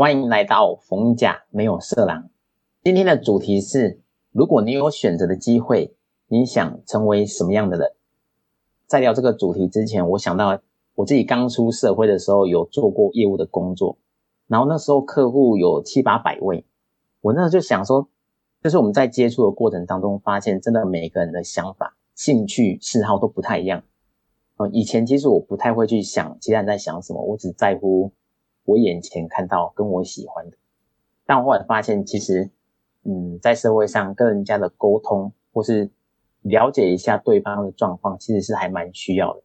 欢迎来到逢甲没有色狼。今天的主题是：如果你有选择的机会，你想成为什么样的人？在聊这个主题之前，我想到我自己刚出社会的时候有做过业务的工作，然后那时候客户有七八百位，我那时候就想说，就是我们在接触的过程当中，发现真的每个人的想法、兴趣、嗜好都不太一样。以前其实我不太会去想其他人在想什么，我只在乎我眼前看到跟我喜欢的。但我后来发现，其实，嗯，在社会上跟人家的沟通，或是了解一下对方的状况，其实是还蛮需要的。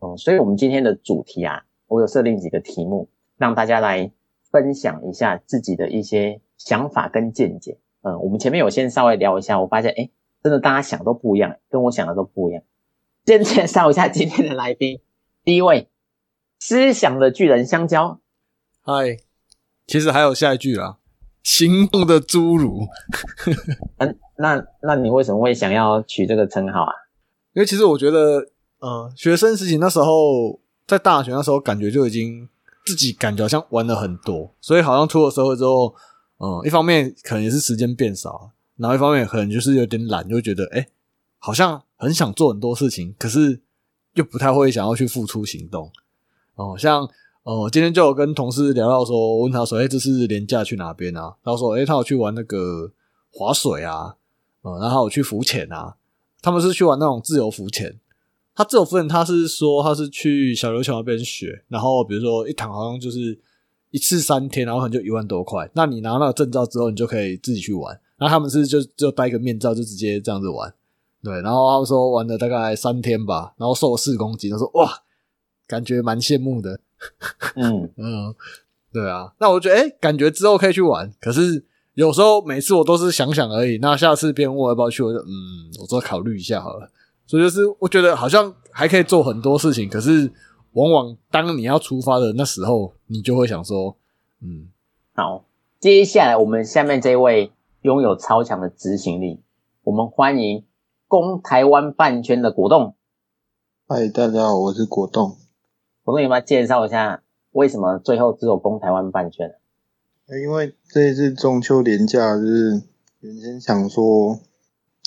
嗯，所以我们今天的主题啊，我有设定几个题目，让大家来分享一下自己的一些想法跟见解。嗯，我们前面有先稍微聊一下，我发现，哎，真的大家想都不一样，跟我想的都不一样。先介绍一下今天的来宾，第一位，思想的巨人香蕉。嗨，其实还有下一句啦，行动的侏儒。嗯，那那你为什么会想要取这个称号啊？因为其实我觉得，呃，学生时期那时候在大学那时候，感觉就已经自己感觉好像玩了很多，所以好像出了社会之后，嗯，一方面可能也是时间变少，然后一方面可能就是有点懒，就觉得哎。好像很想做很多事情，可是又不太会想要去付出行动。哦，像哦，今天就有跟同事聊到说，问他说：“哎，这是廉价去哪边啊？”他说：“哎，他有去玩那个划水啊，嗯，然后有去浮潜啊。他们是去玩那种自由浮潜。他自由浮潜，他是说他是去小琉球那边学，然后比如说一堂好像就是一次三天，然后可能就一万多块。那你拿那个证照之后，你就可以自己去玩。那他们是就就戴个面罩，就直接这样子玩。”对，然后他们说玩了大概三天吧，然后瘦了四公斤。他说：“哇，感觉蛮羡慕的。” 嗯嗯，对啊。那我觉得，哎，感觉之后可以去玩。可是有时候每次我都是想想而已。那下次别人问我要不要去，我就嗯，我再考虑一下好了。所以就是我觉得好像还可以做很多事情，可是往往当你要出发的那时候，你就会想说，嗯，好。接下来我们下面这位拥有超强的执行力，我们欢迎。攻台湾半圈的果冻，嗨，大家好，我是果冻。我跟你们介绍一下为什么最后只有攻台湾半圈？因为这一次中秋连假，就是原先想说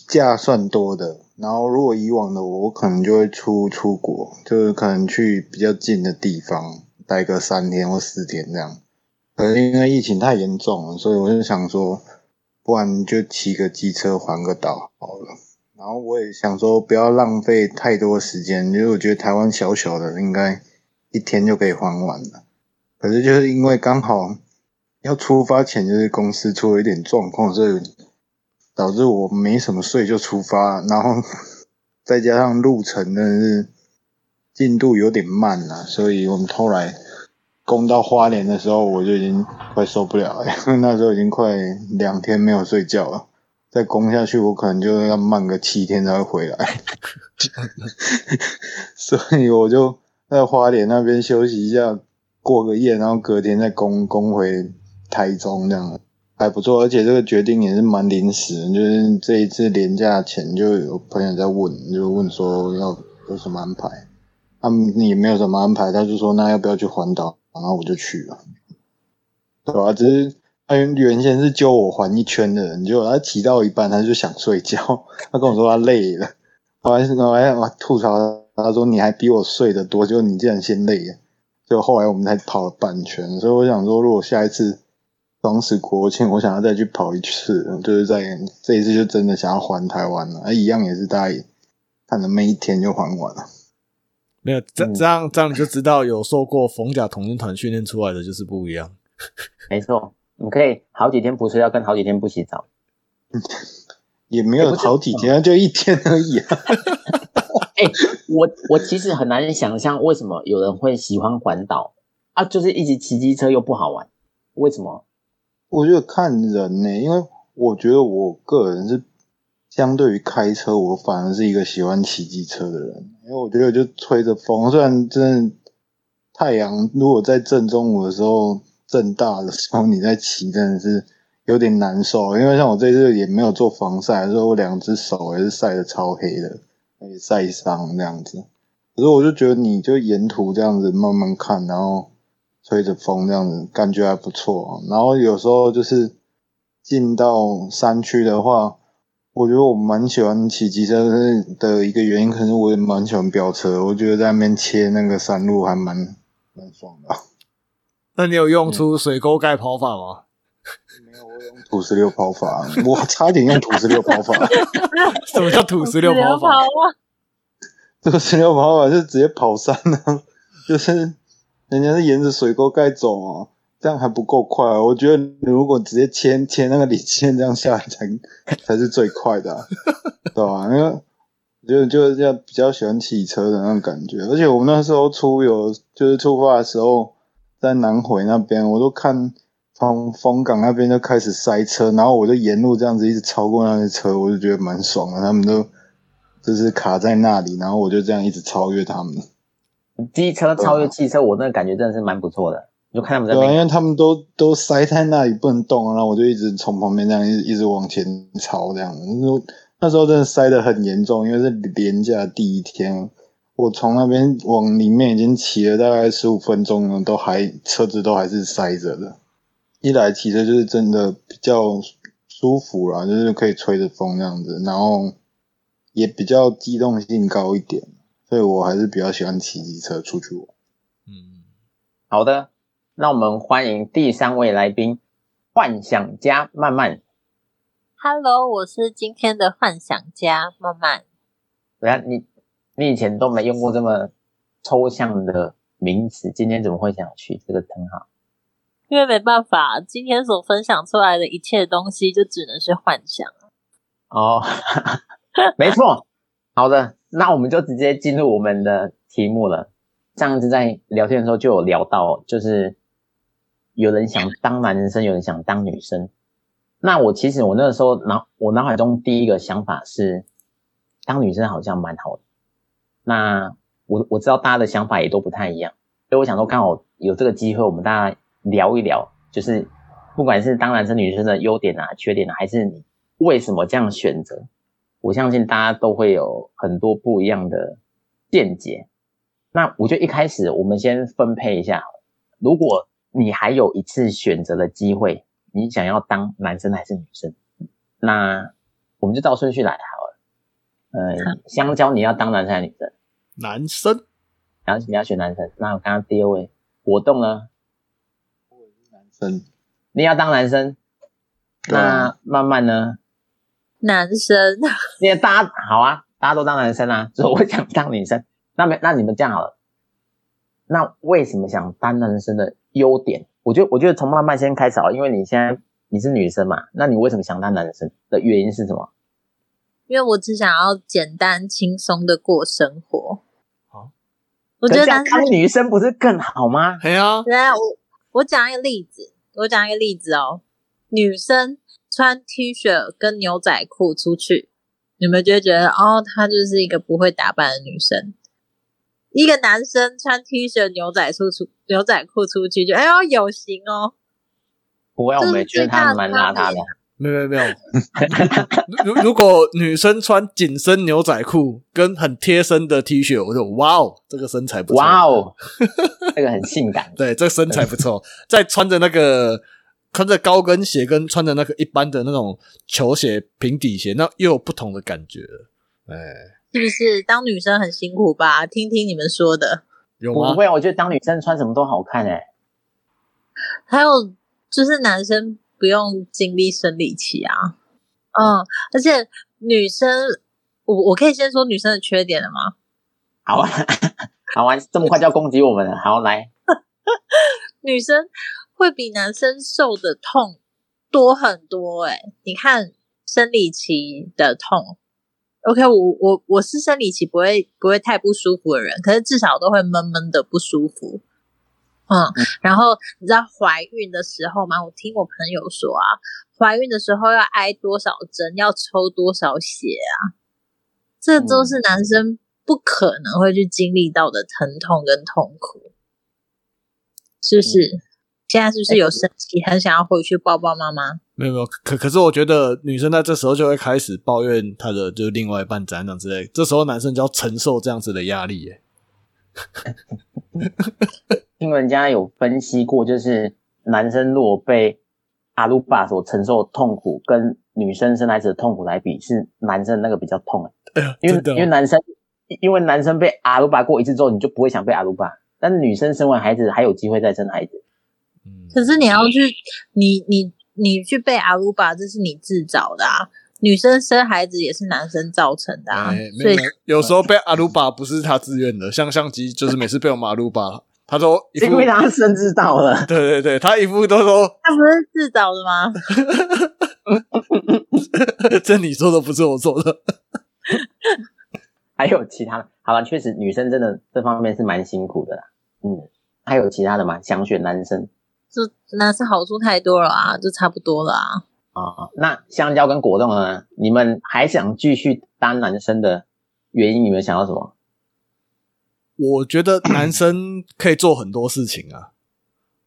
假算多的，然后如果以往的我，我可能就会出出国，就是可能去比较近的地方待个三天或四天这样。可是因为疫情太严重了，所以我就想说，不然就骑个机车环个岛好了。然后我也想说，不要浪费太多时间，因为我觉得台湾小小的，应该一天就可以还完了。可是就是因为刚好要出发前，就是公司出了一点状况，所以导致我没什么睡就出发，然后再加上路程的是进度有点慢了，所以我们后来攻到花莲的时候，我就已经快受不了了，因 为那时候已经快两天没有睡觉了。再攻下去，我可能就要慢个七天才会回来，所以我就在花莲那边休息一下，过个夜，然后隔天再攻攻回台中，这样还不错。而且这个决定也是蛮临时，就是这一次年假前就有朋友在问，就问说要有什么安排，他们也没有什么安排，他就说那要不要去环岛，然后我就去了，对吧？只是。他原先是揪我环一圈的人，结果他骑到一半，他就想睡觉。他跟我说他累了，后来是我还我吐槽他说你还比我睡得多，就你竟然先累了。就后来我们才跑了半圈，所以我想说，如果下一次双十国庆，我想要再去跑一次，就是在这一次就真的想要还台湾了。一样也是大概看了没一天就还完了。没有这这样这样你就知道，有受过冯甲童军团训练出来的就是不一样。没错。你可以好几天不睡觉，跟好几天不洗澡，也没有好几天，就一天而已啊。哎，我我其实很难想象为什么有人会喜欢环岛啊，就是一直骑机车又不好玩，为什么？我觉得看人呢，因为我觉得我个人是相对于开车，我反而是一个喜欢骑机车的人，因为我觉得就吹着风，虽然真的太阳如果在正中午的时候。正大的时候你在骑真的是有点难受，因为像我这次也没有做防晒，所以我两只手也是晒得超黑的，也晒伤这样子。可是我就觉得你就沿途这样子慢慢看，然后吹着风这样子，感觉还不错。然后有时候就是进到山区的话，我觉得我蛮喜欢骑机车的一个原因，可是我也蛮喜欢飙车。我觉得在那边切那个山路还蛮蛮爽的。那你有用出水沟盖跑法吗？土石流跑法，我差点用土石流跑法。什么叫土石流跑法？土石流跑法是直接跑山啊，就是人家是沿着水沟盖走啊，这样还不够快。我觉得如果直接牵牵那个李线这样下来才 才是最快的，对吧？因为就就是这样比较喜欢骑车的那种感觉，而且我们那时候出游就是出发的时候在南回那边，我都看。从风港那边就开始塞车，然后我就沿路这样子一直超过那些车，我就觉得蛮爽的。他们都就是卡在那里，然后我就这样一直超越他们。机车超越汽车，我那个感觉真的是蛮不错的。就看他们在，对，因为他们都都塞在那里不能动，然后我就一直从旁边这样一一直往前超这样。那时候真的塞得很严重，因为是连假第一天，我从那边往里面已经骑了大概十五分钟了，都还车子都还是塞着的。一来骑车就是真的比较舒服啦，就是可以吹着风这样子，然后也比较机动性高一点，所以我还是比较喜欢骑机车出去玩。嗯，好的，那我们欢迎第三位来宾，幻想家曼曼。Hello，我是今天的幻想家曼曼。对啊，你你以前都没用过这么抽象的名词，今天怎么会想取这个称号？因为没办法，今天所分享出来的一切东西就只能是幻想哦，没错。好的，那我们就直接进入我们的题目了。上次在聊天的时候就有聊到，就是有人想当男生，有人想当女生。那我其实我那个时候脑我脑海中第一个想法是，当女生好像蛮好的。那我我知道大家的想法也都不太一样，所以我想说刚好有这个机会，我们大家。聊一聊，就是不管是当男生女生的优点啊、缺点啊，还是你为什么这样选择，我相信大家都会有很多不一样的见解。那我就一开始我们先分配一下，如果你还有一次选择的机会，你想要当男生还是女生？那我们就照顺序来好了。嗯，香蕉你要当男生还是女生？男生。然后你要选男生。那我刚刚第二位果冻呢？生，你要当男生，那慢慢呢？男生，因为大家好啊，大家都当男生啊，所以我想当女生。那没，那你们这样好了。那为什么想当男生的优点？我觉得，我觉得从慢慢先开始啊，因为你现在你是女生嘛，那你为什么想当男生的原因是什么？因为我只想要简单轻松的过生活。好，我觉得当女生不是更好吗？对啊，对啊，我。我讲一个例子，我讲一个例子哦。女生穿 T 恤跟牛仔裤出去，你们就会觉得哦，她就是一个不会打扮的女生。一个男生穿 T 恤牛仔裤出牛仔裤出去，就哎呦有型哦。不会，我们觉得他蛮邋遢的。没有没有，如如果女生穿紧身牛仔裤跟很贴身的 T 恤，我就哇哦，这个身材不错，哇哦，这个很性感，对，这个身材不错。再穿着那个穿着高跟鞋跟穿着那个一般的那种球鞋平底鞋，那又有不同的感觉了。哎，是不是当女生很辛苦吧？听听你们说的，有吗？不会，我觉得当女生穿什么都好看哎。还有就是男生。不用经历生理期啊，嗯，而且女生，我我可以先说女生的缺点了吗？好啊，好啊，这么快就要攻击我们了，好来，女生会比男生受的痛多很多，哎，你看生理期的痛，OK，我我我是生理期不会不会太不舒服的人，可是至少都会闷闷的不舒服。嗯，然后你知道怀孕的时候吗？我听我朋友说啊，怀孕的时候要挨多少针，要抽多少血啊，这都是男生不可能会去经历到的疼痛跟痛苦，是不是？现在是不是有生气，很想要回去抱抱妈妈？没有没有，可可是我觉得女生在这时候就会开始抱怨她的就是另外一半怎样之类，这时候男生就要承受这样子的压力耶。听人家有分析过，就是男生如果被阿鲁巴所承受的痛苦，跟女生生孩子的痛苦来比，是男生那个比较痛的，哎呀，因为哦因为男生因为男生被阿鲁巴过一次之后，你就不会想被阿鲁巴，但是女生生完孩子还有机会再生孩子。嗯可是你要去，你你你去被阿鲁巴，这是你自找的啊。女生生孩子也是男生造成的啊，哎，所以没有没有有时候被阿鲁巴不是他自愿的，像相机就是每次被我们阿鲁巴，他都一副因为他生知道了，对对对，他一副都说他不是自找的吗？这你说的不是我说的，还有其他的。好了，确实女生真的这方面是蛮辛苦的啦。嗯，还有其他的吗？想选男生这男生好处太多了啊，就差不多了啊。啊、那香蕉跟果冻呢？你们还想继续当男生的原因，你们想要什么？我觉得男生可以做很多事情啊，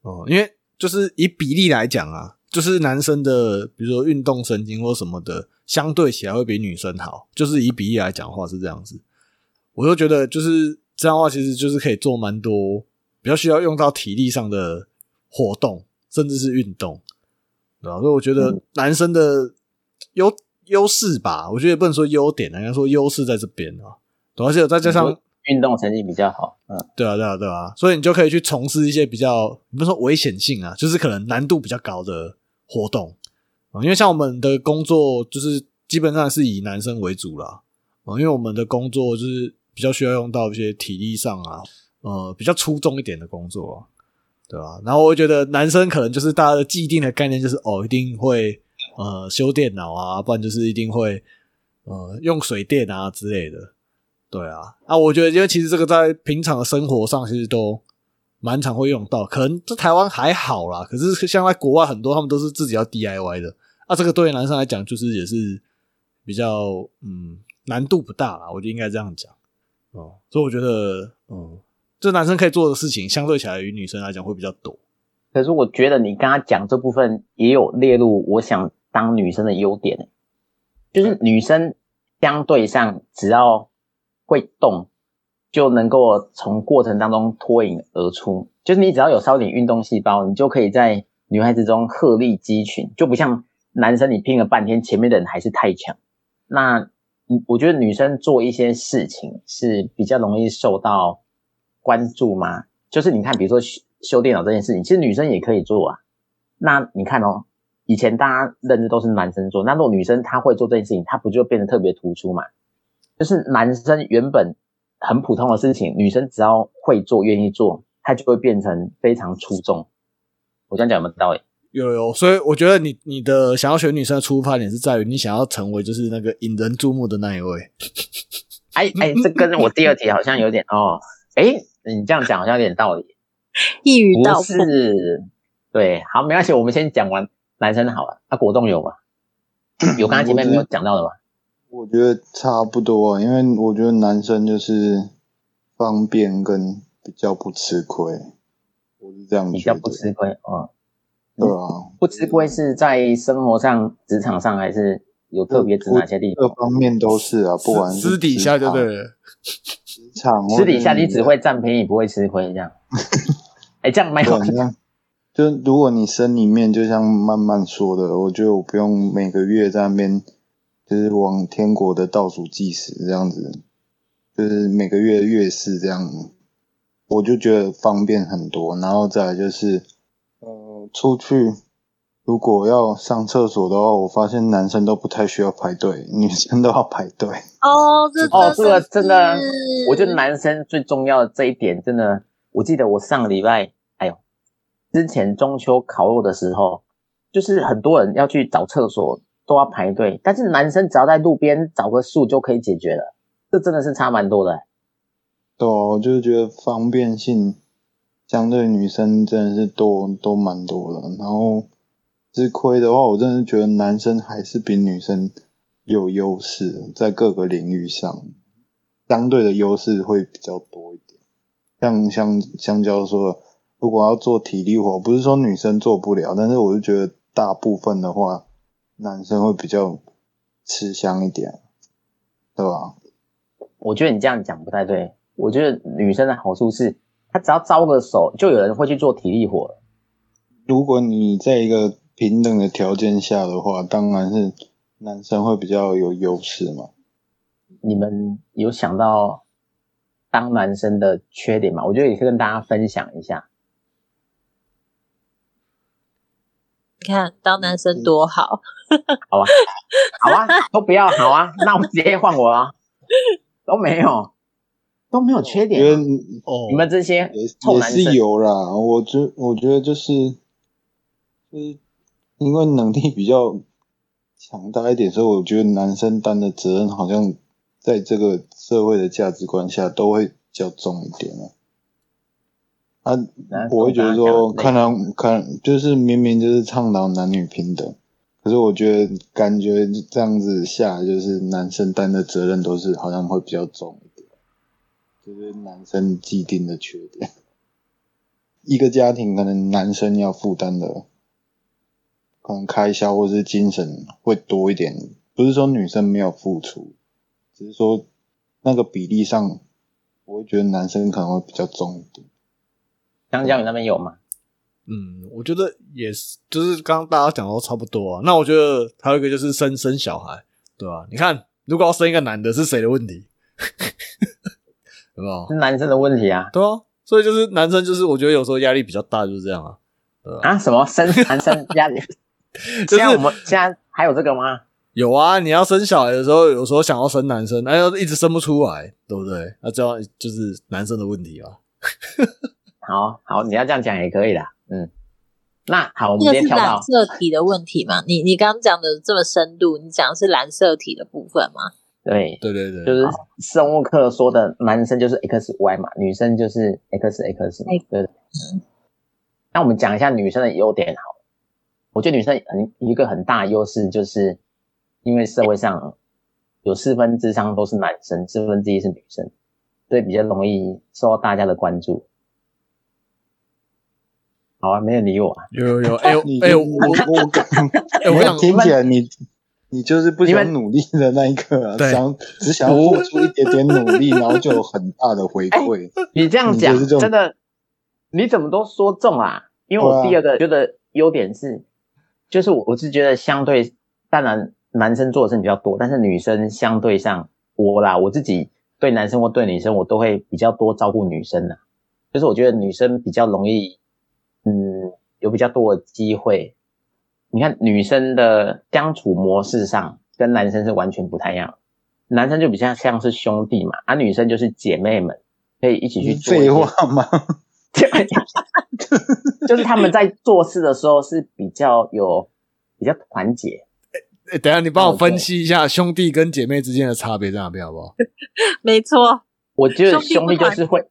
哦、因为就是以比例来讲啊，就是男生的比如说运动神经或什么的，相对起来会比女生好。就是以比例来讲话是这样子，我就觉得就是这样的话，其实就是可以做蛮多比较需要用到体力上的活动，甚至是运动，对吧？所以我觉得嗯男生的优优势吧，我觉得也不能说优点啊，应该说优势在这边啊，而且再加上运动成绩比较好，嗯，对啊，对啊，对啊，所以你就可以去从事一些比较，你不是说危险性啊，就是可能难度比较高的活动啊。因为像我们的工作，就是基本上是以男生为主啦啊，因为我们的工作就是比较需要用到一些体力上啊，呃，比较出众一点的工作啊，对吧、然后我觉得男生可能就是大家的既定的概念就是哦，一定会呃修电脑啊，不然就是一定会呃用水电啊之类的。对啊，啊，我觉得因为其实这个在平常的生活上其实都蛮常会用到，可能在台湾还好啦，可是像在国外很多他们都是自己要 DIY 的，啊，这个对于男生来讲就是也是比较嗯难度不大啦，我就应该这样讲哦，所以我觉得嗯，这男生可以做的事情相对起来于女生来讲会比较多。可是我觉得你刚刚讲这部分也有列入我想当女生的优点、就是女生相对上只要会动，就能够从过程当中脱颖而出。就是你只要有稍点运动细胞，你就可以在女孩子中鹤立鸡群，就不像男生你拼了半天，前面的人还是太强。那，我觉得女生做一些事情是比较容易受到关注吗？就是你看，比如说修修电脑这件事情，其实女生也可以做啊。那你看哦，以前大家认知都是男生做，那如果女生她会做这件事情，她不就变得特别突出嘛？就是男生原本很普通的事情，女生只要会做、愿意做，她就会变成非常出众。我这样讲有没有道理？有有，所以我觉得你你的想要选女生的出发点是在于你想要成为就是那个引人注目的那一位。哎哎，这跟我第二题好像有点哦。哎，你这样讲好像有点道理。一语道不破。是，对，好，没关系，我们先讲完男生好了。那、果冻有吗？有刚才前面没有讲到的吗？我觉得差不多，因为我觉得男生就是方便跟比较不吃亏，我是这样。比较不吃亏啊。对啊，不吃亏是在生活上、职场上，还是有特别指哪些地方？各方面都是啊，不管是私底下就对了。职场，私底下你只会占便宜，不会吃亏，这样。哎，这样蛮有对，那就如果你生里面，就像慢慢说的，我觉得我不用每个月在那边，就是往天国的倒数计时这样子，就是每个月月事这样，我就觉得方便很多。然后再来就是，呃，出去如果要上厕所的话，我发现男生都不太需要排队，女生都要排队。哦，这哦，这个真的，我觉得男生最重要的这一点，真的，我记得我上个礼拜，哎呦，之前中秋烤肉的时候，就是很多人要去找厕所都要排队，但是男生只要在路边找个树就可以解决了，这真的是差蛮多的。对啊，我就是觉得方便性相对女生真的是多都蛮多的。然后吃亏的话，我真的觉得男生还是比女生有优势，在各个领域上相对的优势会比较多一点。像像香蕉说的，如果要做体力活，不是说女生做不了，但是我就觉得大部分的话，男生会比较吃香一点，对吧？我觉得你这样讲不太对，我觉得女生的好处是，她只要招个手，就有人会去做体力活。如果你在一个平等的条件下的话，当然是男生会比较有优势嘛。你们有想到当男生的缺点吗？我觉得也可以跟大家分享一下。你看，当男生多好，好啊，好啊，都不要好啊，那我们直接换我啊，都没有，都没有缺点啊。哦，你们这些也也臭男生是有啦，我觉我觉得就是就是因为能力比较强大一点，所以我觉得男生担的责任好像在这个社会的价值观下都会比较重一点啊。啊，我会觉得说，看的到看就是明明就是倡导男女平等，可是我觉得感觉这样子下来，就是男生担的责任都是好像会比较重一点，就是男生既定的缺点。一个家庭可能男生要负担的，可能开销或是精神会多一点，不是说女生没有付出，只是说那个比例上，我会觉得男生可能会比较重一点。香蕉你那边有吗？嗯，我觉得也是，就是刚刚大家讲的都差不多啊。那我觉得还有一个就是生生小孩，对吧、你看，如果要生一个男的，是谁的问题？有没有？是男生的问题啊对啊，所以就是男生，就是我觉得有时候压力比较大，就是这样啊。啊！什么生男生压力？就是现在我们现在还有这个吗？有啊，你要生小孩的时候，有时候想要生男生，哎，要一直生不出来，对不对？那这样就是男生的问题啊。好好，你要这样讲也可以啦。嗯，那好，我们这个是直接跳到染色体的问题嘛？你你刚刚讲的这么深度，你讲的是染色体的部分吗？对，对对对，就是生物课说的，男生就是 X Y 嘛，女生就是 X X 嘛哎，对。那我们讲一下女生的优点好了。我觉得女生很一个很大的优势，就是因为社会上有四分之三都是男生，四分之一是女生，所以比较容易受到大家的关注。好啊，没人理我啊。有有有，哎你 哎，我我我感哎我想听起来你你就是不想努力的那一个啊，想只想要付出一点点努力，然后就有很大的回馈。你这样讲真的，你怎么都说中啊？因为我第二个觉得优点是，就是我我是觉得相对，当然男生做的事情比较多，但是女生相对上我啦，我自己对男生或对女生，我都会比较多照顾女生的，就是我觉得女生比较容易，嗯，有比较多的机会。你看女生的相处模式上跟男生是完全不太一样，男生就比较像是兄弟嘛，而、女生就是姐妹们，可以一起去做废话吗？就是他们在做事的时候是比较有比较团结。哎，等一下你帮我分析一下兄弟跟姐妹之间的差别在哪边好不好？没错，我觉得兄弟就是会，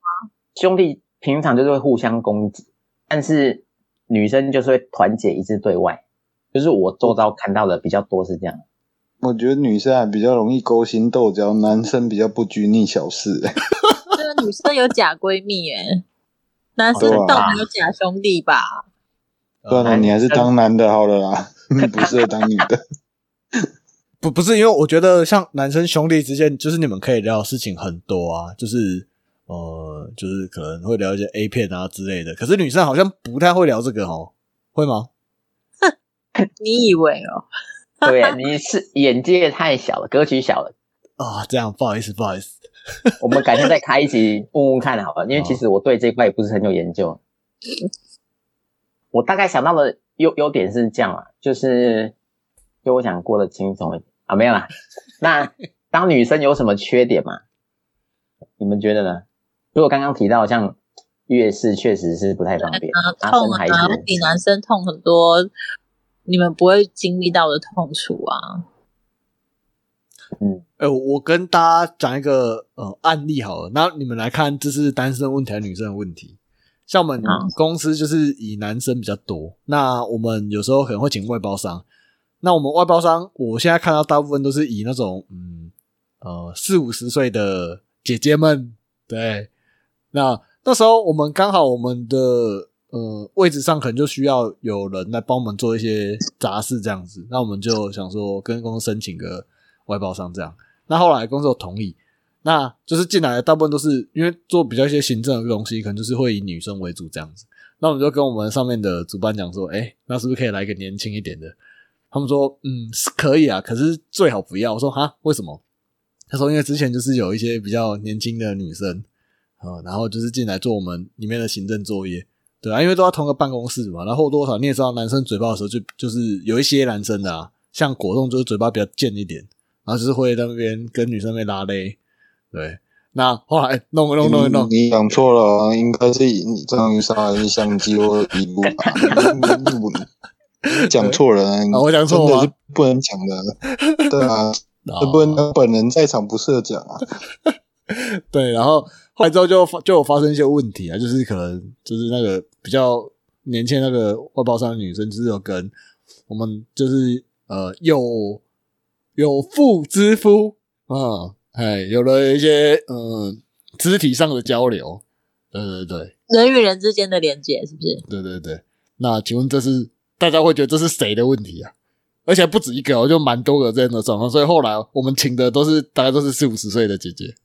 兄弟平常就是会互相攻击，但是女生就是会团结一致对外。就是我周遭看到的比较多是这样。我觉得女生还比较容易勾心斗角，男生比较不拘泥小事、欸。这个女生有假闺蜜哎，男生对啊倒没有假兄弟吧？算了，男你还是当男的好了啦，不适合当女的。不不是，因为我觉得像男生兄弟之间，就是你们可以聊的事情很多啊，就是呃，就是可能会聊一些 A 片啊之类的。可是女生好像不太会聊这个哦，会吗？你以为哦？对，你是眼界太小了，格局小了。啊，这样不好意思，不好意思。我们改天再开一集问问看好了，因为其实我对这一块也不是很有研究。我大概想到的优优点是这样啊，就是就我想过得轻松一点啊，没有啦。那当女生有什么缺点吗？你们觉得呢？如果刚刚提到像月事确实是不太方便，啊，痛啊，子比男生痛很多，你们不会经历到的痛楚啊。嗯，哎、我我跟大家讲一个呃案例好了，那你们来看这是单身问题还是女生的问题？像我们公司就是以男生比较多，那我们有时候可能会请外包商。那我们外包商，我现在看到大部分都是以那种嗯呃四五十岁的姐姐们，对。那那时候我们刚好我们的呃位置上可能就需要有人来帮我们做一些杂事这样子，那我们就想说跟公司申请个外包商这样。那后来公司有同意，那就是进来的大部分都是因为做比较一些行政的东西，可能就是会以女生为主这样子。那我们就跟我们上面的主办讲说，哎，那是不是可以来一个年轻一点的？他们说，嗯，是可以啊，可是最好不要。我说哈，为什么？他说，因为之前就是有一些比较年轻的女生，啊，然后就是进来做我们里面的行政作业，对啊，因为都要同个办公室嘛，然后多少你也知道，男生嘴巴的时候就就是有一些男生的啊，像果冻就是嘴巴比较贱一点，然后就是会在那边跟女生被拉勒。对，那后来弄弄弄弄，你讲错了，应该是你张云杀人相机或一路你讲错了，我讲错了，是不能讲的，对啊，这不能本人在场不设讲啊。对，然后后来之后就就有发生一些问题啊，就是可能就是那个比较年轻那个外包商的女生，就是有跟我们就是呃有有妇之夫啊。哎，有了一些嗯肢体上的交流，对对对，人与人之间的连接是不是？对对对，那请问这是大家会觉得这是谁的问题啊？而且不止一个，哦就蛮多个这样的状况，所以后来我们请的都是大概都是四五十岁的姐姐，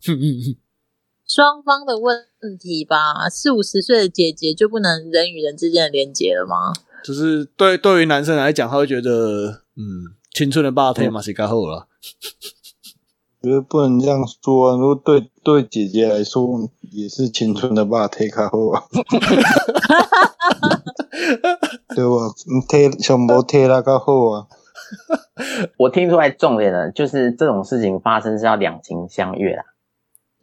双方的问题吧？四五十岁的姐姐就不能人与人之间的连接了吗？就是对对于男生来讲，他会觉得嗯，青春的霸天嘛是该好了。觉得不能这样说啊！如果对对姐姐来说，也是青春的吧，推卡后啊，对吧？推小摩推那个好啊。我听出来重点了，就是这种事情发生是要两情相悦啦，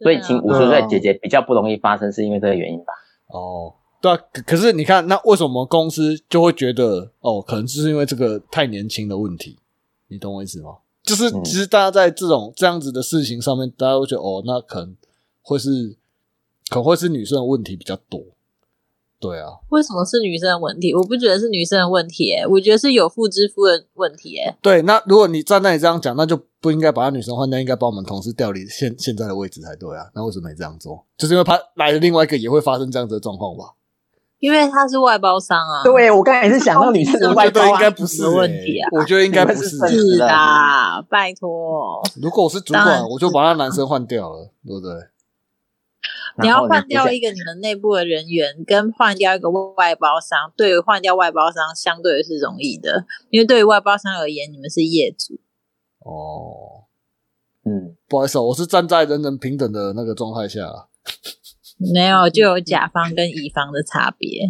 所以请五十岁姐姐比较不容易发生，是因为这个原因吧？哦，对啊。可是你看，那为什么公司就会觉得哦，可能就是因为这个太年轻的问题？你懂我意思吗？就是其实大家在这种这样子的事情上面，大家会觉得哦，那可能会是可能会是女生的问题比较多，对啊。为什么是女生的问题？我不觉得是女生的问题，诶，我觉得是有妇之夫的问题，诶。对，那如果你站在你这样讲，那就不应该把女生换掉，应该把我们同事调离现现在的位置才对啊。那为什么没这样做？就是因为怕来了另外一个也会发生这样子的状况吧。因为他是外包商啊，对我刚才也是想到女生的外包，应该不是问题啊，我觉得应该不是是的，拜托。如果我是主管，我就把那男生换掉了，对不对？你要换掉一个你们内部的人员，跟换掉一个外包商，对于换掉外包商相对是容易的，因为对于外包商而言，你们是业主。哦，嗯，不好意思，我是站在人人平等的那个状态下。没有，就有甲方跟乙方的差别。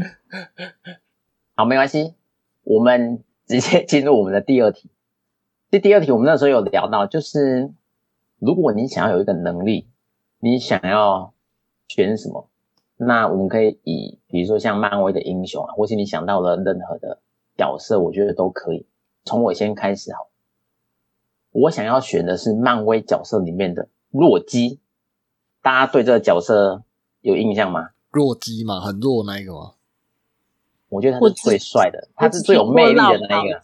好，没关系，我们直接进入我们的第二题。这第二题我们那时候有聊到，就是如果你想要有一个能力，你想要选什么，那我们可以以比如说像漫威的英雄啊，或是你想到了任何的角色，我觉得都可以。从我先开始好，我想要选的是漫威角色里面的洛基。大家对这个角色？有印象吗？弱鸡嘛，很弱那一个吗？我觉得他是最帅的，他是最有魅力的那一个。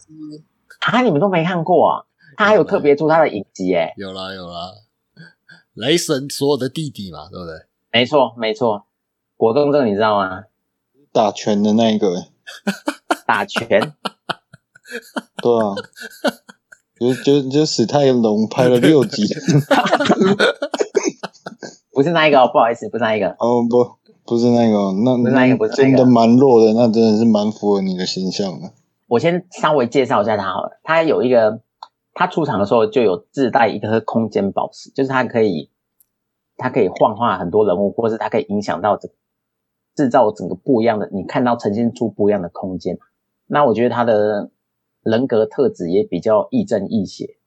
啊，你们都没看过啊？他还有特别出他的影集诶。有啦有啦，雷神所有的弟弟嘛，对不对？没错没错，果冻这你知道吗？打拳的那一个。打拳？对啊，就就就史泰龙拍了六集。不是那一个，不好意思，不是那一个。哦，不，不是那个，那那个，不是真的蛮弱的，那真的是蛮符合你的形象的。我先稍微介绍一下他好了，他有一个，他出场的时候就有自带一颗空间宝石，就是他可以，他可以幻化很多人物，或是他可以影响到整制造整个不一样的，你看到呈现出不一样的空间。那我觉得他的人格特质也比较亦正亦邪，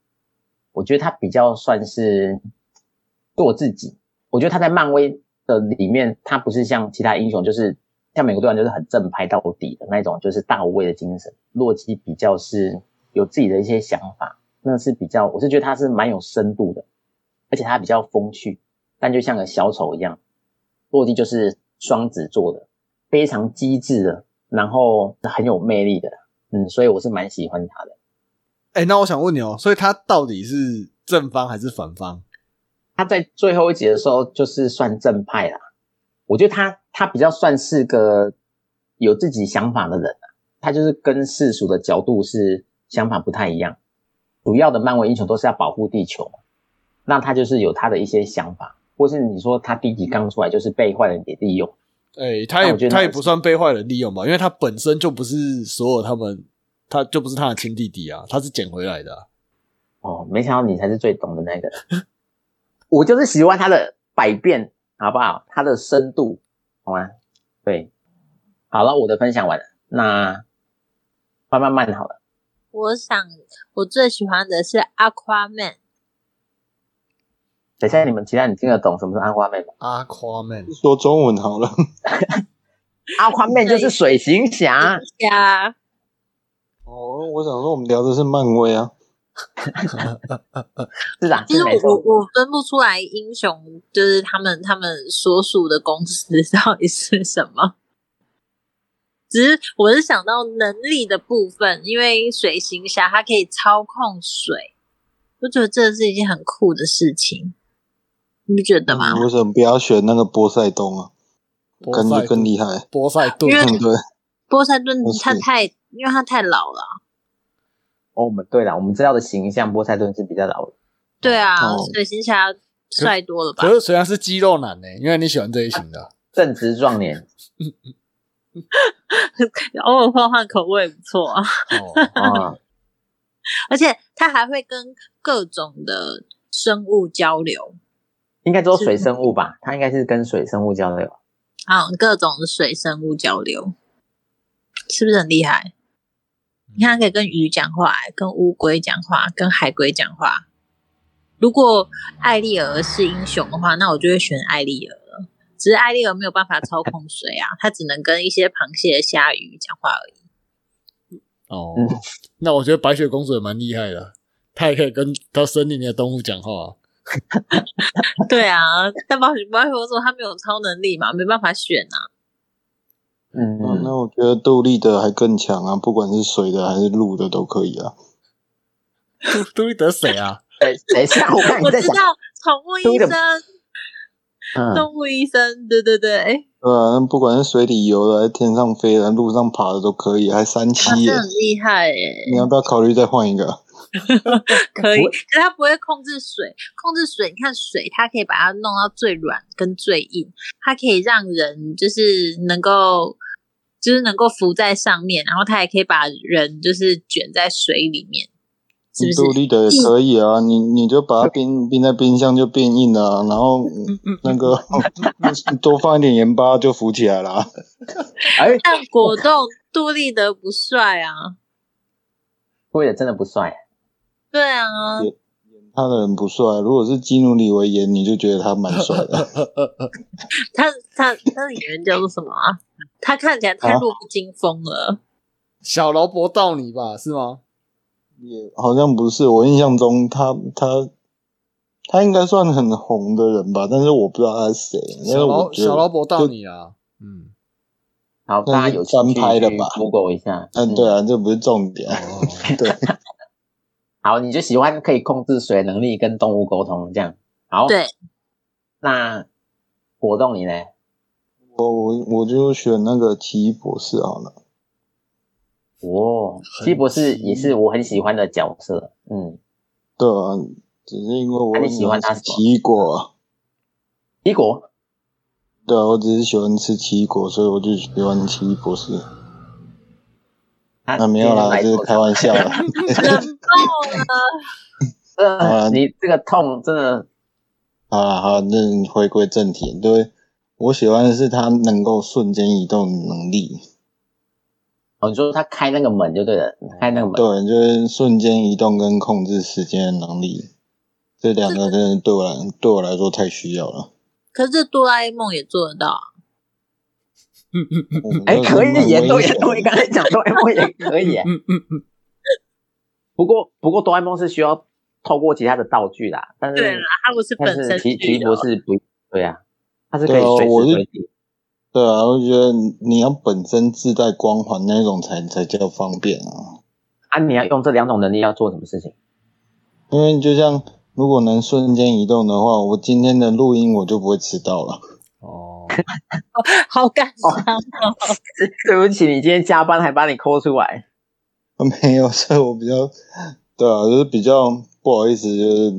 我觉得他比较算是做自己。我觉得他在漫威的里面，他不是像其他英雄，就是像美国队长，就是很正派到底的那种，就是大无畏的精神。洛基比较是有自己的一些想法，那是比较，我是觉得他是蛮有深度的，而且他比较风趣，但就像个小丑一样。洛基就是双子座的，非常机智的，然后很有魅力的，嗯，所以我是蛮喜欢他的。哎，那我想问你哦，所以他到底是正方还是反方？他在最后一集的时候就是算正派啦，我觉得他他比较算是个有自己想法的人啊，他就是跟世俗的角度是想法不太一样。主要的漫威英雄都是要保护地球嘛，那他就是有他的一些想法，或是你说他第集刚出来就是被坏人给利用，哎、他也他也不算被坏人利用吧，因为他本身就不是所有他们，他就不是他的亲弟弟啊，他是捡回来的、啊。哦，没想到你才是最懂的那个。我就是喜欢它的百变，好不好？它的深度，好吗？对，好了，我的分享完了，那慢慢慢好了。我想我最喜欢的是 Aquaman，等一下你们其他你听得懂什么是阿花妹吗？阿夸 man，说中文好了。阿花妹就是水行侠，呀，哦，我想说我们聊的是漫威啊。是啊，其实我。我我分不出来英雄就是他们他们所属的公司 到底是什么。只是我是想到能力的部分，因为水行侠它可以操控水，我觉得这是一件很酷的事情，你不觉得吗？为什么不要选那个波塞冬啊？感觉更厉害。波塞顿因为嗯，对，波塞顿他太，因为他太老了啊。哦，我们对了，我们知道的形象，波塞顿是比较老的。对啊，哦水行侠帅多了吧可？是虽然是肌肉男呢、因为你喜欢这一型的啊、正值壮年 偶尔换换口味不错啊，哦，啊，而且他还会跟各种的生物交流，应该只有水生物吧？他应该是跟水生物交流。啊，各种的水生物交流，是不是很厉害？你看，可以跟鱼讲话、跟乌龟讲话，跟海龟讲话。如果艾丽尔是英雄的话，那我就会选艾丽尔了。只是艾丽尔没有办法操控水啊，她只能跟一些螃蟹、虾鱼讲话而已。哦嗯，那我觉得白雪公主也蛮厉害的，她也可以跟到森林里的动物讲话、对啊，但白雪白雪公主她没有超能力嘛，没办法选啊。嗯，那那我觉得杜立的还更强啊，不管是水的还是陆的都可以啊。杜 杜立德谁啊？等等一下，我看 你在想，我知道宠物医生、嗯，动物医生，对对对，对啊，那不管是水里游的，还是天上飞的，路上爬的都可以，还三他七耶。很厉害耶。你要不要考虑再换一个？可以，可是它不会控制水，控制水，你看水，它可以把它弄到最软跟最硬，它可以让人就是能够，就是能够浮在上面，然后它也可以把人就是卷在水里面，是不是？杜立的也可以啊，你你就把它冰冰在冰箱就变硬了啊、然后那个 多放一点盐巴就浮起来了啊。哎，但果冻杜立德不帅啊，杜立德真的不帅。对啊，演他的人不帅，如果是基努里维演，你就觉得他蛮帅的。他他他的演员叫做什么啊？他看起来太啊弱不禁风了。小劳勃道尼吧，是吗？也好像不是，我印象中他他他应该算很红的人吧，但是我不知道他是谁，小劳勃道尼啊，嗯，好，那是大家有翻拍的吧去 Google 一下。嗯，对啊，这不是重点。哦，对，好，你就喜欢可以控制水能力跟动物沟通这样。好，对，那果冻你呢？我我我就选那个奇异博士好了。哦，奇异博士也是我很喜欢的角色。嗯，对啊，只是因为我那你喜欢他奇异果啊。奇异果对啊，我只是喜欢吃奇异果，所以我就喜欢奇异博士。他啊，没有啦，就是开玩笑 的。冷爆了。呃，啊你这个痛真的好啦好啦，那回归正题，对我喜欢的是他能够瞬间移动的能力。哦，你说他开那个门就对了，开那个门。对，就是瞬间移动跟控制时间的能力，这两个真的对我来对我来说太需要了。可是哆啦 A 梦也做得到啊。哎，可以耶，对耶，对对，刚才讲哆啦 A 梦也可以耶。嗯嗯嗯，不过不过哆啦 A 梦是需要透过其他的道具啦，但是对啦，它不是本身是奇奇异博士不对啊，他是可以随时随地。对啊，我觉得你要本身自带光环那种才才叫方便啊。啊，你要用这两种能力要做什么事情？因为就像如果能瞬间移动的话，我今天的录音我就不会迟到了。哦，好感伤哦。对不起，你今天加班还把你抠出来。没有，所以我比较对啊，就是比较不好意思，就是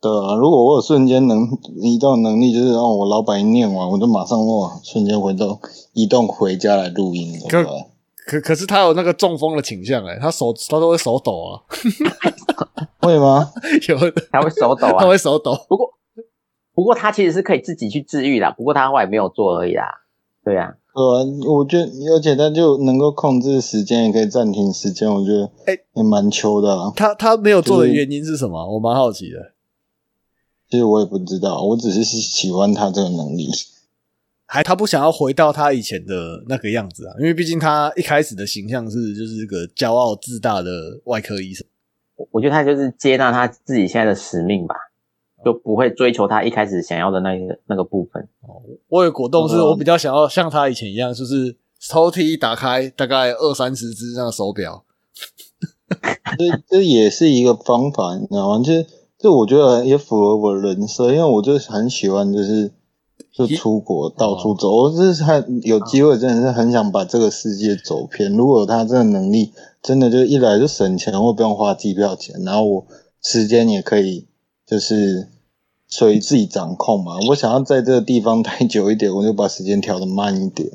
对啊，如果我有瞬间能移动能力，就是让我老板一念完，我就马上哇，瞬间回到移动回家来录音，对吧？可可是他有那个中风的倾向哎，他手他都会手抖啊，会吗？有的他会手抖啊，他会手抖。不过不过他其实是可以自己去治愈的，不过他后来没有做而已啦。对呀、对啊，我觉得而且他就能够控制时间，也可以暂停时间，我觉得哎也蛮秋的、啊。他他没有做的原因是什么？我蛮好奇的。其实我也不知道，我只是喜欢他这个能力。还他不想要回到他以前的那个样子啊，因为毕竟他一开始的形象是就是个骄傲自大的外科医生。我我觉得他就是接纳他自己现在的使命吧，就不会追求他一开始想要的那个那个部分。哦我有果冻是哦我比较想要像他以前一样，就是抽屉一打开，大概二三十只那个手表。这这也是一个方法，你知道吗？就是这我觉得也符合我的人设，因为我就是很喜欢就是就出国到处走，我就是很有机会，真的是很想把这个世界走遍。如果他这个能力，真的就一来就省钱，我不用花机票钱，然后我时间也可以就是属于自己掌控嘛。我想要在这个地方待久一点，我就把时间调的慢一点。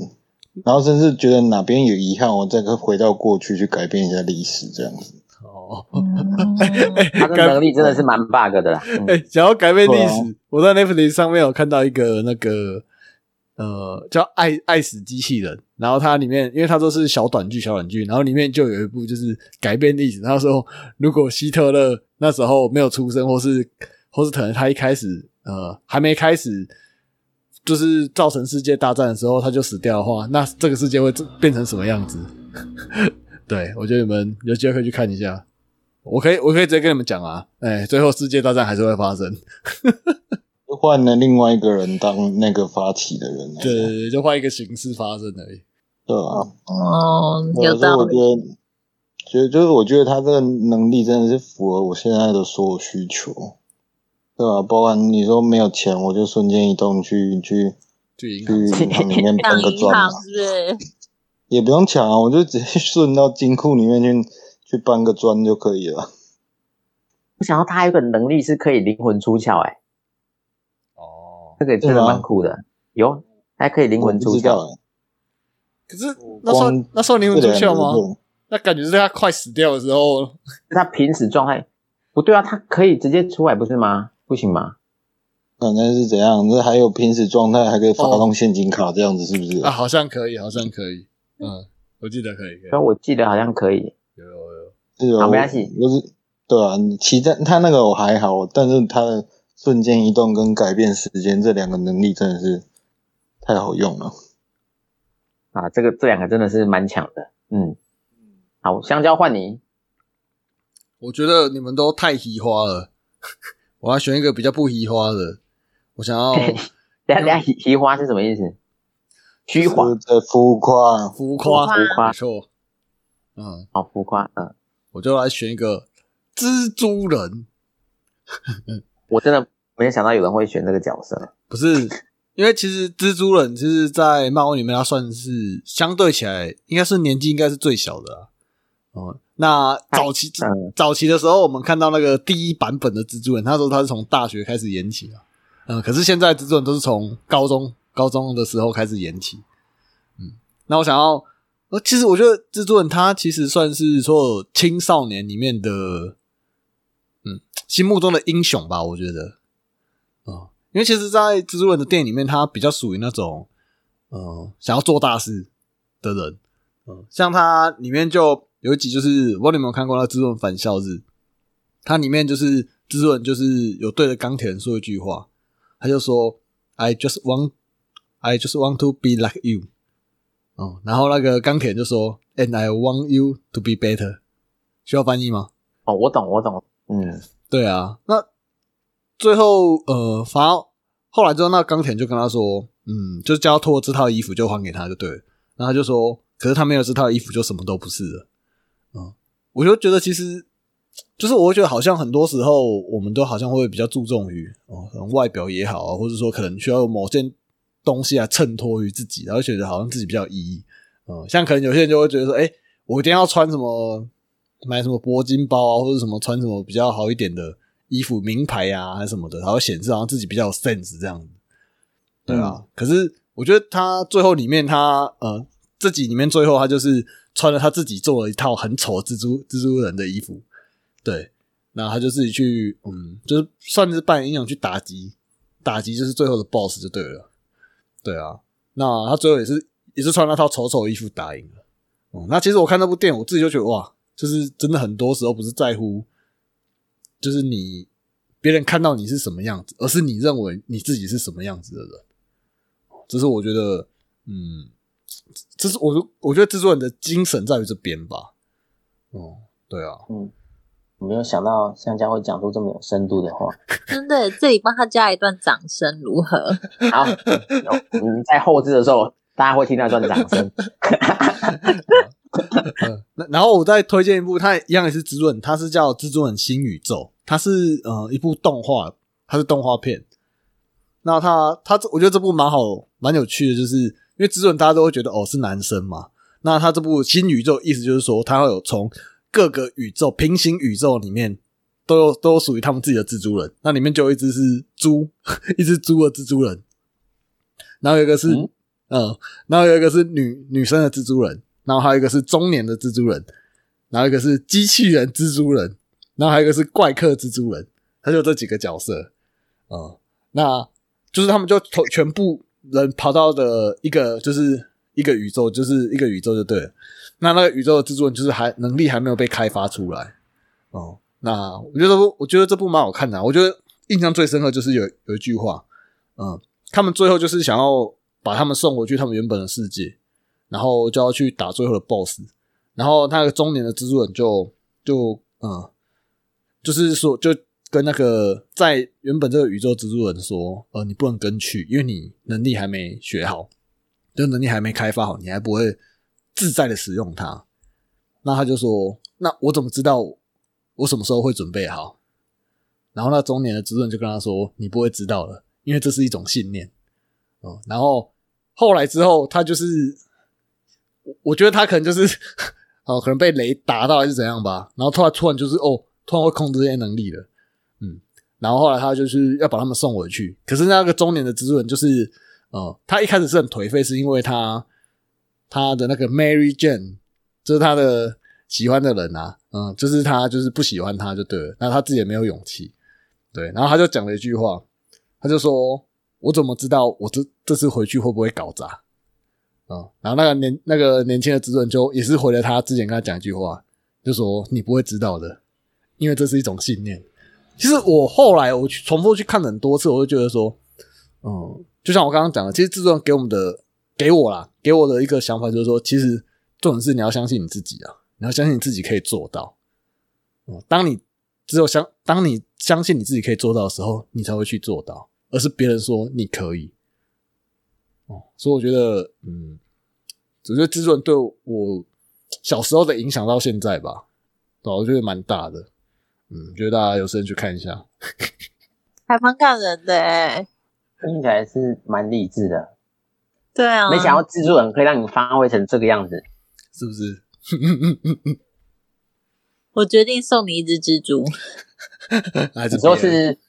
然后甚至觉得哪边有遗憾，我再回到过去去改变一下历史，这样子。哦，嗯 他的能力真的是蛮 bug 的啦。嗯 哎、想要改变历对史，我在 Netflix 上面有看到一个那个呃叫爱爱死机器人，然后它里面因为它都是小短剧小短剧，然后里面就有一部就是改变历史。他说，如果希特勒那时候没有出生，或是 或是可能他一开始呃还没开始。就是造成世界大战的时候，他就死掉的话，那这个世界会变成什么样子？对我觉得你们有机会可以去看一下。我可以，我可以直接跟你们讲啊，哎，最后世界大战还是会发生。换了另外一个人当那个发起的人，对对对，就换一个形式发生而已。对啊，哦，有道理。我觉得，觉得就是我觉得他这个能力真的是符合我现在的所有需求，对吧、包括你说没有钱，我就瞬间移动去去去银去行，里面搬个砖嘛，是不是？也不用抢啊，我就直接顺到金库里面去去搬个砖就可以了。我想到他有个能力是可以灵魂出窍、哎，哦，这个真的蛮酷的。有，还可以灵魂出窍。可是那时候那时候灵魂出窍吗？吗？那感觉是他快死掉的时候。他濒死状态不对啊，他可以直接出来不是吗？不行吗？反正是怎样？那还有濒死状态，还可以发动现金卡，这样子是不是？啊，好像可以，好像可以。嗯，我记得可以，可以然后我记得好像可以。有有有。是啊，好没关系我是对啊，骑在他那个我还好，但是他的瞬间移动跟改变时间这两个能力真的是太好用了。啊，这个这两个真的是蛮强的。嗯，好，香蕉换你。我觉得你们都太移花了，我要选一个比较不移花的。我想要 等一下等下，移移花是什么意思？虚华就是，在浮夸，浮夸，浮夸没错。嗯，好浮夸。嗯，我就来选一个蜘蛛人，我真的没有想到有人会选这个角色。不是，因为其实蜘蛛人其实，在漫威里面，他算是相对起来，应该是年纪应该是最小的啊。哦、那早期、嗯早期的时候，我们看到那个第一版本的蜘蛛人，他说他是从大学开始演起啊。嗯，可是现在蜘蛛人都是从高中高中的时候开始演起。嗯，那我想要，呃，其实我觉得蜘蛛人他其实算是所有青少年里面的，嗯，心目中的英雄吧，我觉得。啊、因为其实，在蜘蛛人的电影里面，他比较属于那种，嗯，想要做大事的人。嗯、像他里面就有一集，就是我不知道你有没有看过那《蜘蛛人返校日》，它里面就是蜘蛛人就是有对着钢铁人说一句话，他就说：“I just want, I just want to be like you。”嗯、然后那个钢铁人就说：“And I want you to be better。”需要翻译吗？哦，我懂，我懂。嗯，对啊，那最后呃，反正后来之后，那冈田就跟他说，嗯，就是叫他脱这套衣服就还给他就对了。然后他就说，可是他没有这套衣服就什么都不是了。嗯，我就觉得其实就是我会觉得好像很多时候我们都好像会比较注重于哦，可能外表也好啊，或者说可能需要某件东西来衬托于自己，然后觉得好像自己比较有意义。嗯，像可能有些人就会觉得说，哎、我一定要穿什么，买什么铂金包啊，或者什么穿什么比较好一点的衣服名牌呀、还是什么的，然后显示好像自己比较有 sense 这样子。对啊，可是我觉得他最后里面他呃自己里面最后他就是穿了他自己做了一套很丑蜘蛛蜘蛛人的衣服，对，那他就自己去嗯，就是算是扮演英雄去打击打击，就是最后的 BOSS 就对了。对啊，那他最后也是也是穿那套丑丑的衣服打赢了。哦、那其实我看那部电影，我自己就觉得哇，就是真的很多时候不是在乎，就是你别人看到你是什么样子，而是你认为你自己是什么样子的人。这是我觉得，嗯，这是我我觉得制作人的精神在于这边吧。哦、对啊，嗯，我没有想到香蕉会讲出这么有深度的话。真的，这里帮他加一段掌声，如何？好，有嗯，在后置的时候，大家会听到一段掌声。嗯，那然后我再推荐一部，它一样也是蜘蛛人，它是叫《蜘蛛人新宇宙》，它是呃一部动画，它是动画片。那它它这我觉得这部蛮好，蛮有趣的，就是因为蜘蛛人大家都会觉得哦是男生嘛，那它这部新宇宙意思就是说，它会有从各个宇宙、平行宇宙里面都有都有属于他们自己的蜘蛛人，那里面就有一只是猪，一只猪的蜘蛛人，然后有一个是嗯，然后有一个是女女生的蜘蛛人，然后还有一个是中年的蜘蛛人，然后一个是机器人蜘蛛人，然后还有一个是怪客蜘蛛人，他就这几个角色，嗯，那就是他们就头全部人跑到的一个就是一个宇宙，就是一个宇宙就对了。那那个宇宙的蜘蛛人就是还能力还没有被开发出来，哦、那我觉得我觉得这部蛮好看的、我觉得印象最深刻就是有有一句话，嗯，他们最后就是想要把他们送回去他们原本的世界，然后就要去打最后的 BOSS，然后那个中年的蜘蛛人就就嗯，就是说就跟那个在原本这个宇宙蜘蛛人说，呃，你不能跟去，因为你能力还没学好，就能力还没开发好，你还不会自在的使用它。那他就说，那我怎么知道我什么时候会准备好？然后那中年的蜘蛛人就跟他说，你不会知道了，因为这是一种信念。哦、然后后来之后，他就是，我我觉得他可能就是，哦，可能被雷打到还是怎样吧。然后突然突然就是，哦，突然会控制这些能力了，嗯。然后后来他就是要把他们送回去，可是那个中年的蜘蛛人就是，呃，他一开始是很颓废，是因为他他的那个 Mary Jane，就是他的喜欢的人啊，嗯，就是他就是不喜欢他就对了，那他自己也没有勇气，对，然后他就讲了一句话，他就说：“我怎么知道我这这次回去会不会搞砸？”嗯，然后那个年那个年轻的蜘蛛人就也是回了他之前跟他讲一句话，就说：“你不会知道的，因为这是一种信念。”其实我后来我去重复去看很多次，我就觉得说，嗯，就像我刚刚讲的，其实制作人给我们的给我啦，给我的一个想法就是说，其实重点是你要相信你自己啊，你要相信你自己可以做到。嗯，当你只有相当你相信你自己可以做到的时候，你才会去做到，而是别人说你可以。哦，所以我觉得，嗯，我觉得制作人对我小时候的影响到现在吧，对吧我觉得蛮大的。嗯，觉得大家有时间去看一下。还蛮感人的哎。听起来是蛮励志的，对啊，没想到蜘蛛人可以让你发挥成这个样子。是不是？我决定送你一只蜘蛛。你说是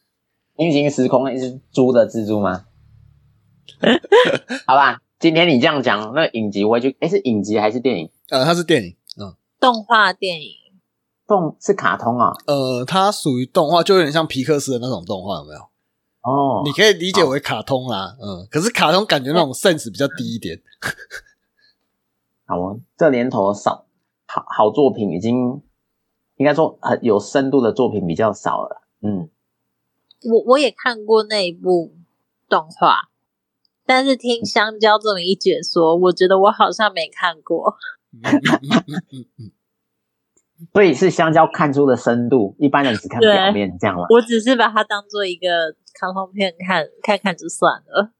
平行时空一只猪的蜘蛛吗？好吧，今天你这样讲，那个影集我会去，诶，是影集还是电影？呃，它是电影，嗯动画电影，动是卡通啊？呃，它属于动画，就有点像皮克斯的那种动画，有没有？哦，你可以理解为卡通啦，嗯，可是卡通感觉那种 sense 比较低一点，好哦，这年头少好好作品已经应该说很有深度的作品比较少了。嗯，我我也看过那一部动画，但是听香蕉这么一解说，我觉得我好像没看过。嗯嗯嗯嗯嗯所以是香蕉看出的深度，一般人只看对表面，这样了？我只是把它当做一个卡通片看看看就算了，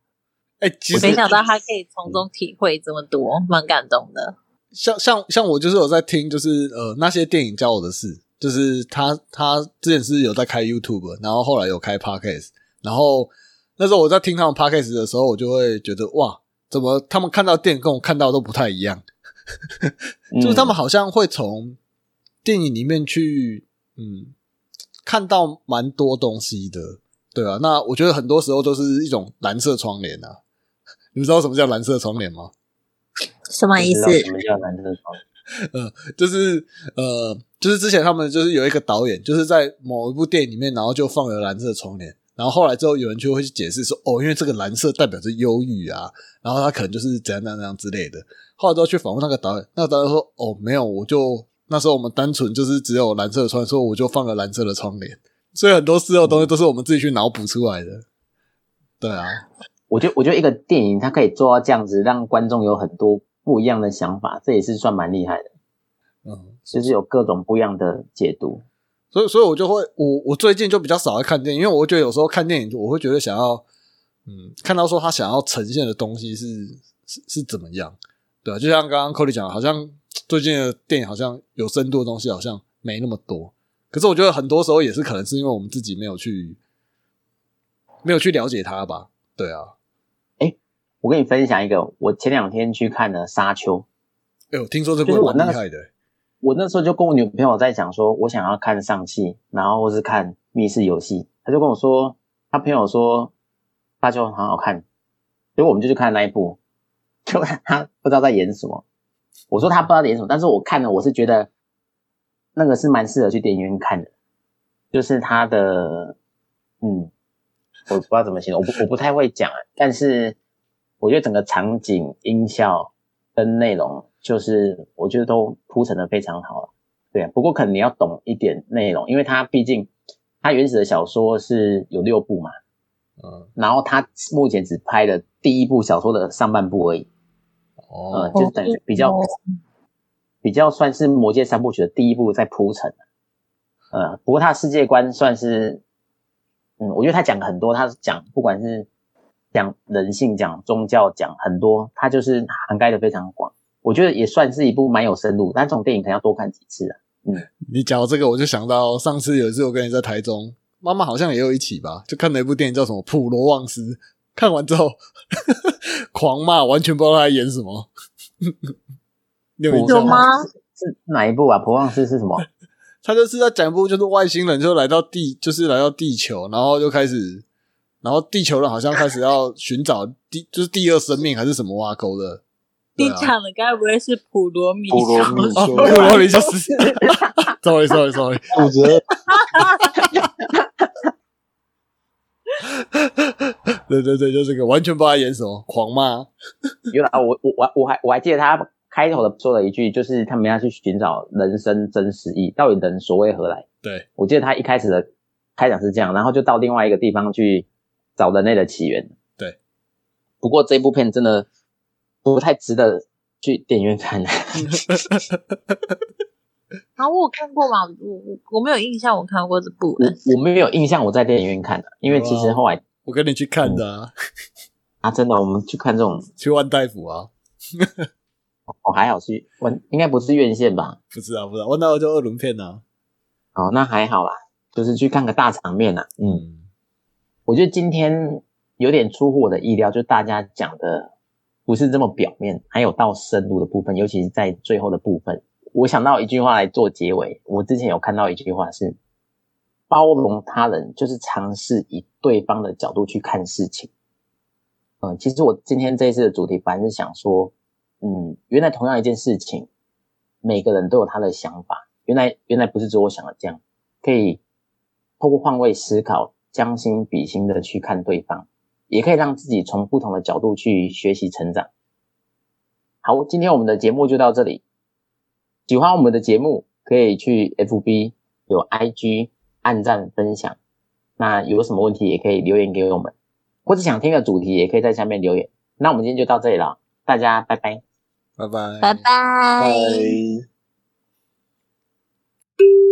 哎、其实没想到他可以从中体会这么多，蛮感动的。像像像我就是有在听，就是呃那些电影教我的事，就是他他之前是有在开 YouTube，然后后来有开 Podcast，然后那时候我在听他们 Podcast 的时候，我就会觉得哇，怎么他们看到电影跟我看到都不太一样，就是他们好像会从电影里面去，嗯，看到蛮多东西的，对啊。那我觉得很多时候都是一种蓝色窗帘啊。你们知道什么叫蓝色窗帘吗？什么意思？什么叫蓝色窗帘？呃，就是呃，就是之前他们就是有一个导演，就是在某一部电影里面，然后就放了蓝色窗帘，然后后来之后有人就会去解释说，哦，因为这个蓝色代表着忧郁啊，然后他可能就是怎样怎样之类的。后来之后去访问那个导演，那个导演说，哦，没有，我就那时候我们单纯就是只有蓝色的窗，所以我就放了蓝色的窗帘。所以很多事后东西都是我们自己去脑补出来的。对啊，我觉得我觉得一个电影它可以做到这样子，让观众有很多不一样的想法，这也是算蛮厉害的。嗯，就是有各种不一样的解读。所以所以我就会，我我最近就比较少在看电影，因为我觉得有时候看电影，我会觉得想要，嗯，看到说他想要呈现的东西是是是怎么样，对啊，就像刚刚 Cody 讲的，好像最近的电影好像有深度的东西好像没那么多，可是我觉得很多时候也是可能是因为我们自己没有去没有去了解它吧，对啊。我跟你分享一个，我前两天去看了《沙丘》，哎呦，听说这部蛮厉害的、我那时候就跟我女朋友在讲说，我想要看上戏，然后或是看密室游戏，她就跟我说，她朋友说《沙丘》很好看，所以我们就去看那一部，就他不知道在演什么。我说他不知道演什么，但是我看了，我是觉得那个是蛮适合去电影院看的，就是他的，嗯，我不知道怎么形容，我不我不太会讲，但是我觉得整个场景、音效跟内容，就是我觉得都铺陈的非常好了。对啊，不过可能你要懂一点内容，因为它毕竟它原始的小说是有六部嘛，嗯，然后它目前只拍了第一部小说的上半部而已，呃，哦，就等于比较哦。比较算是《魔戒》三部曲的第一部在铺陈。呃，不过它的世界观算是，嗯，我觉得他讲很多，他讲不管是讲人性、讲宗教、讲很多，它就是涵盖的非常广。我觉得也算是一部蛮有深度，但这种电影可能要多看几次啊。嗯你讲到这个，我就想到上次有一次我跟你在台中，妈妈好像也有一起吧，就看了一部电影叫什么《普罗旺斯》，看完之后 狂骂，完全不知道他在演什么。你有有吗？是哪一部啊？普旺斯是什么？他就是在讲一部，就是外星人就来到地，就是来到地球，然后就开始，然后地球人好像开始要寻找第，就是第二生命还是什么挖沟的。你讲的该不会是普罗米普罗米哦，修 普罗米修斯，sorry sorry sorry，肚子饿，对对对，就这个，完全不知道他演什么，狂骂。原来啊我我我我还我还记得他开头的说了一句，就是他们要去寻找人生真实意，到底人所为何来？对，我记得他一开始的开场是这样，然后就到另外一个地方去找人类的起源。对，不过这部片真的不太值得去电影院看。啊，我有看过吗？我我我没有印象，我看过这部我的。我没有印象我在电影院看的，因为其实后来我跟你去看的啊，啊，真的我们去看这种，去万大夫啊，哦还好是万应该不是院线吧？不知道不知道，万代府就二轮片啊。哦，那还好啦，就是去看个大场面啦。嗯。嗯，我觉得今天有点出乎我的意料，就大家讲的不是这么表面，还有到深入的部分，尤其是在最后的部分。我想到一句话来做结尾，我之前有看到一句话是：包容他人就是尝试以对方的角度去看事情。嗯，其实我今天这一次的主题本来是想说，嗯，原来同样一件事情，每个人都有他的想法，原来原来不是只有我想的这样，可以透过换位思考，将心比心的去看对方，也可以让自己从不同的角度去学习成长。好，今天我们的节目就到这里。喜欢我们的节目，可以去 FB 有 IG 按赞分享。那有什么问题也可以留言给我们，或者想听的主题也可以在下面留言。那我们今天就到这里了，大家拜拜。拜拜，拜拜。拜。